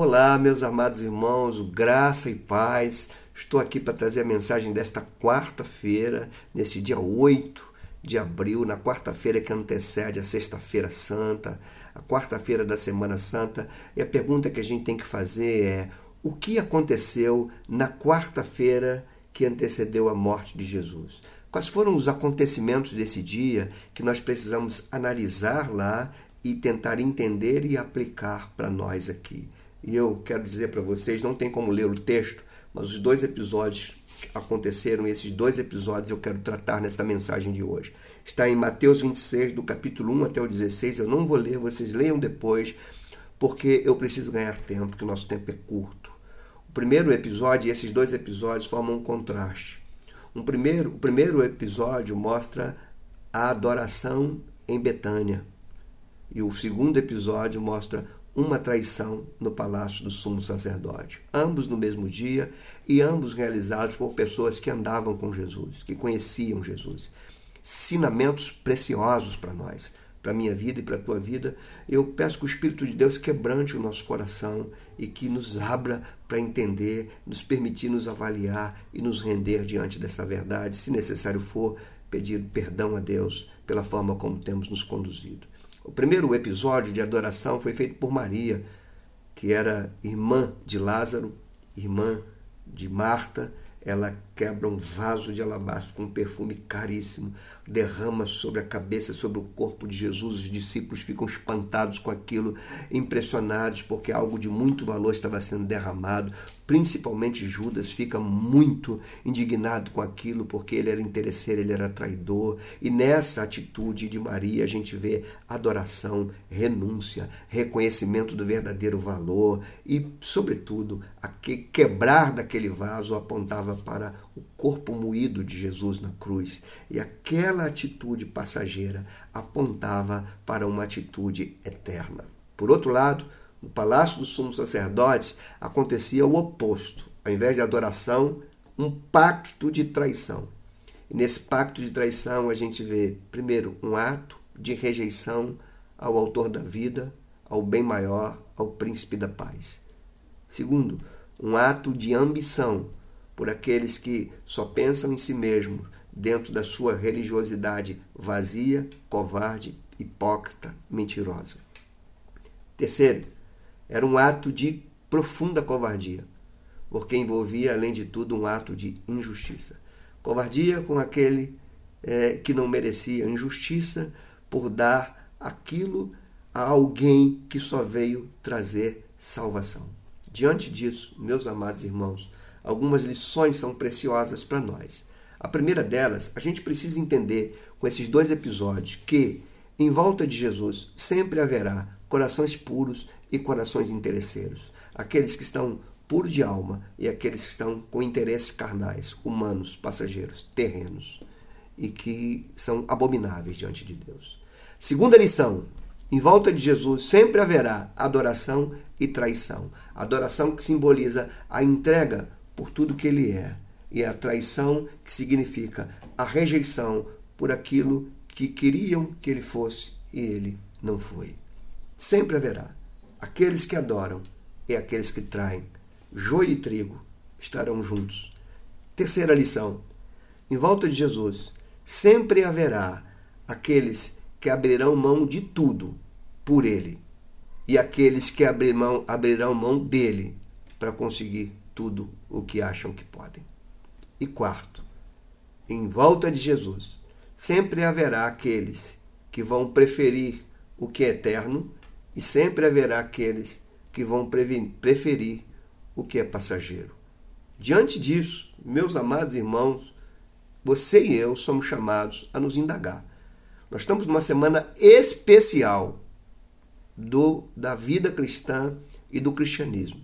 Olá, meus amados irmãos, graça e paz. Estou aqui para trazer a mensagem desta quarta-feira, nesse dia 8 de abril, na quarta-feira que antecede a Sexta-feira Santa, a quarta-feira da Semana Santa. E a pergunta que a gente tem que fazer é: o que aconteceu na quarta-feira que antecedeu a morte de Jesus? Quais foram os acontecimentos desse dia que nós precisamos analisar lá e tentar entender e aplicar para nós aqui? E eu quero dizer para vocês, não tem como ler o texto, mas os dois episódios aconteceram, esses dois episódios eu quero tratar nesta mensagem de hoje. Está em Mateus 26, do capítulo 1 até o 16. Eu não vou ler, vocês leiam depois, porque eu preciso ganhar tempo, que o nosso tempo é curto. O primeiro episódio e esses dois episódios formam um contraste. Um primeiro, o primeiro episódio mostra a adoração em Betânia. E o segundo episódio mostra uma traição no palácio do sumo sacerdote. Ambos no mesmo dia e ambos realizados por pessoas que andavam com Jesus, que conheciam Jesus. Sinamentos preciosos para nós, para a minha vida e para a tua vida. Eu peço que o Espírito de Deus quebrante o nosso coração e que nos abra para entender, nos permitir nos avaliar e nos render diante dessa verdade, se necessário for, pedir perdão a Deus pela forma como temos nos conduzido. O primeiro episódio de adoração foi feito por Maria, que era irmã de Lázaro, irmã de Marta. Ela quebra um vaso de alabastro com um perfume caríssimo, derrama sobre a cabeça, sobre o corpo de Jesus. Os discípulos ficam espantados com aquilo, impressionados, porque algo de muito valor estava sendo derramado. Principalmente Judas fica muito indignado com aquilo, porque ele era interesseiro, ele era traidor. E nessa atitude de Maria a gente vê adoração, renúncia, reconhecimento do verdadeiro valor e, sobretudo, a quebrar daquele vaso apontava para o corpo moído de Jesus na cruz. E aquela atitude passageira apontava para uma atitude eterna. Por outro lado, no palácio dos sumos sacerdotes acontecia o oposto. Ao invés de adoração, um pacto de traição. E nesse pacto de traição a gente vê, primeiro, um ato de rejeição ao autor da vida, ao bem maior, ao príncipe da paz. Segundo, um ato de ambição por aqueles que só pensam em si mesmos dentro da sua religiosidade vazia, covarde, hipócrita, mentirosa. Terceiro, era um ato de profunda covardia, porque envolvia, além de tudo, um ato de injustiça. Covardia com aquele é, que não merecia, injustiça por dar aquilo a alguém que só veio trazer salvação. Diante disso, meus amados irmãos, algumas lições são preciosas para nós. A primeira delas, a gente precisa entender com esses dois episódios que em volta de Jesus sempre haverá corações puros e corações interesseiros, aqueles que estão puros de alma e aqueles que estão com interesses carnais, humanos, passageiros, terrenos e que são abomináveis diante de Deus. Segunda lição: em volta de Jesus sempre haverá adoração e traição. Adoração que simboliza a entrega por tudo que ele é, e a traição que significa a rejeição por aquilo que queriam que ele fosse e ele não foi. Sempre haverá aqueles que adoram e aqueles que traem. Joio e trigo estarão juntos. Terceira lição: em volta de Jesus sempre haverá aqueles que abrirão mão de tudo por ele e aqueles que abrirão, abrirão mão dele para conseguir tudo o que acham que podem. E quarto, em volta de Jesus, sempre haverá aqueles que vão preferir o que é eterno e sempre haverá aqueles que vão preferir o que é passageiro. Diante disso, meus amados irmãos, você e eu somos chamados a nos indagar. Nós estamos numa semana especial do da vida cristã e do cristianismo.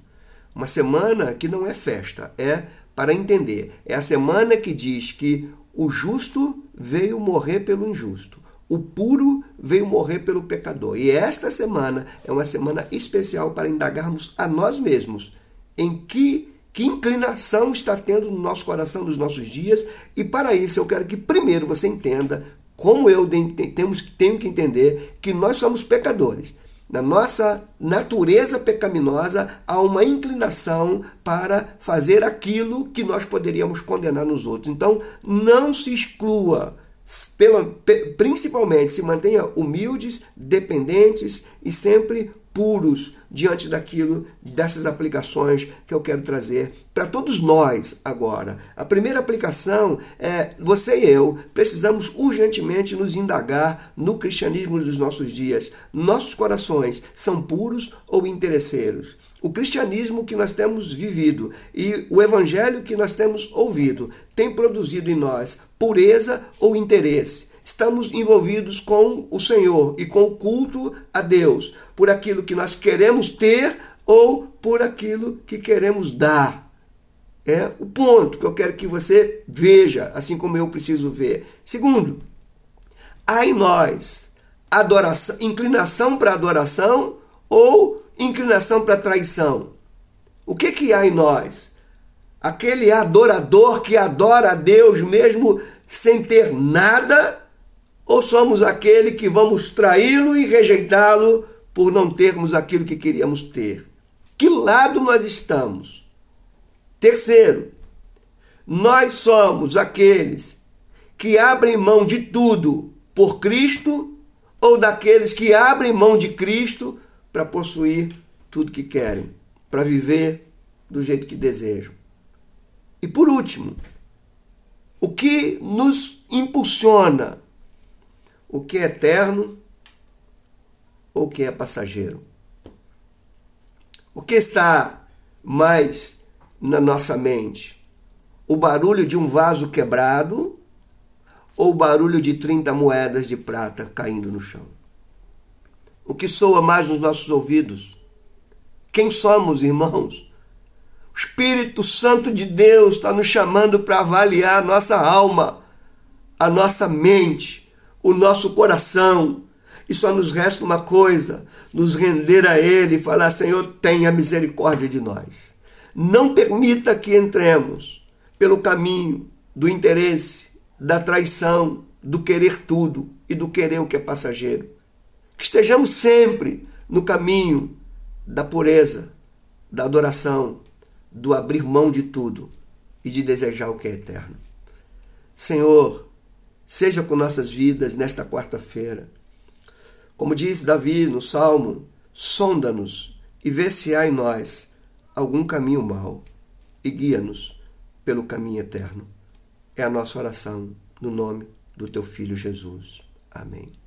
Uma semana que não é festa, é para entender. É a semana que diz que o justo veio morrer pelo injusto, o puro veio morrer pelo pecador. E esta semana é uma semana especial para indagarmos a nós mesmos em que, que inclinação está tendo no nosso coração nos nossos dias. E para isso eu quero que primeiro você entenda, como eu temos, tenho que entender, que nós somos pecadores na nossa natureza pecaminosa, há uma inclinação para fazer aquilo que nós poderíamos condenar nos outros. Então, não se exclua, principalmente se mantenha humildes, dependentes e sempre puros diante daquilo, dessas aplicações que eu quero trazer para todos nós agora. A primeira aplicação é você e eu precisamos urgentemente nos indagar no cristianismo dos nossos dias. Nossos corações são puros ou interesseiros? O cristianismo que nós temos vivido e o evangelho que nós temos ouvido tem produzido em nós pureza ou interesse? Estamos envolvidos com o Senhor e com o culto a Deus, por aquilo que nós queremos ter ou por aquilo que queremos dar. É o ponto que eu quero que você veja, assim como eu preciso ver. Segundo, há em nós adoração, inclinação para adoração ou inclinação para traição. O que que há em nós? Aquele adorador que adora a Deus mesmo sem ter nada ou somos aquele que vamos traí-lo e rejeitá-lo por não termos aquilo que queríamos ter? Que lado nós estamos? Terceiro, nós somos aqueles que abrem mão de tudo por Cristo ou daqueles que abrem mão de Cristo para possuir tudo que querem, para viver do jeito que desejam. E por último, o que nos impulsiona o que é eterno ou o que é passageiro. O que está mais na nossa mente? O barulho de um vaso quebrado ou o barulho de 30 moedas de prata caindo no chão? O que soa mais nos nossos ouvidos? Quem somos, irmãos? O Espírito Santo de Deus está nos chamando para avaliar a nossa alma, a nossa mente o nosso coração. E só nos resta uma coisa: nos render a Ele e falar: Senhor, tenha misericórdia de nós. Não permita que entremos pelo caminho do interesse, da traição, do querer tudo e do querer o que é passageiro. Que estejamos sempre no caminho da pureza, da adoração, do abrir mão de tudo e de desejar o que é eterno. Senhor, seja com nossas vidas nesta quarta-feira. Como diz Davi no Salmo, sonda-nos e vê se há em nós algum caminho mau e guia-nos pelo caminho eterno. É a nossa oração no nome do teu filho Jesus. Amém.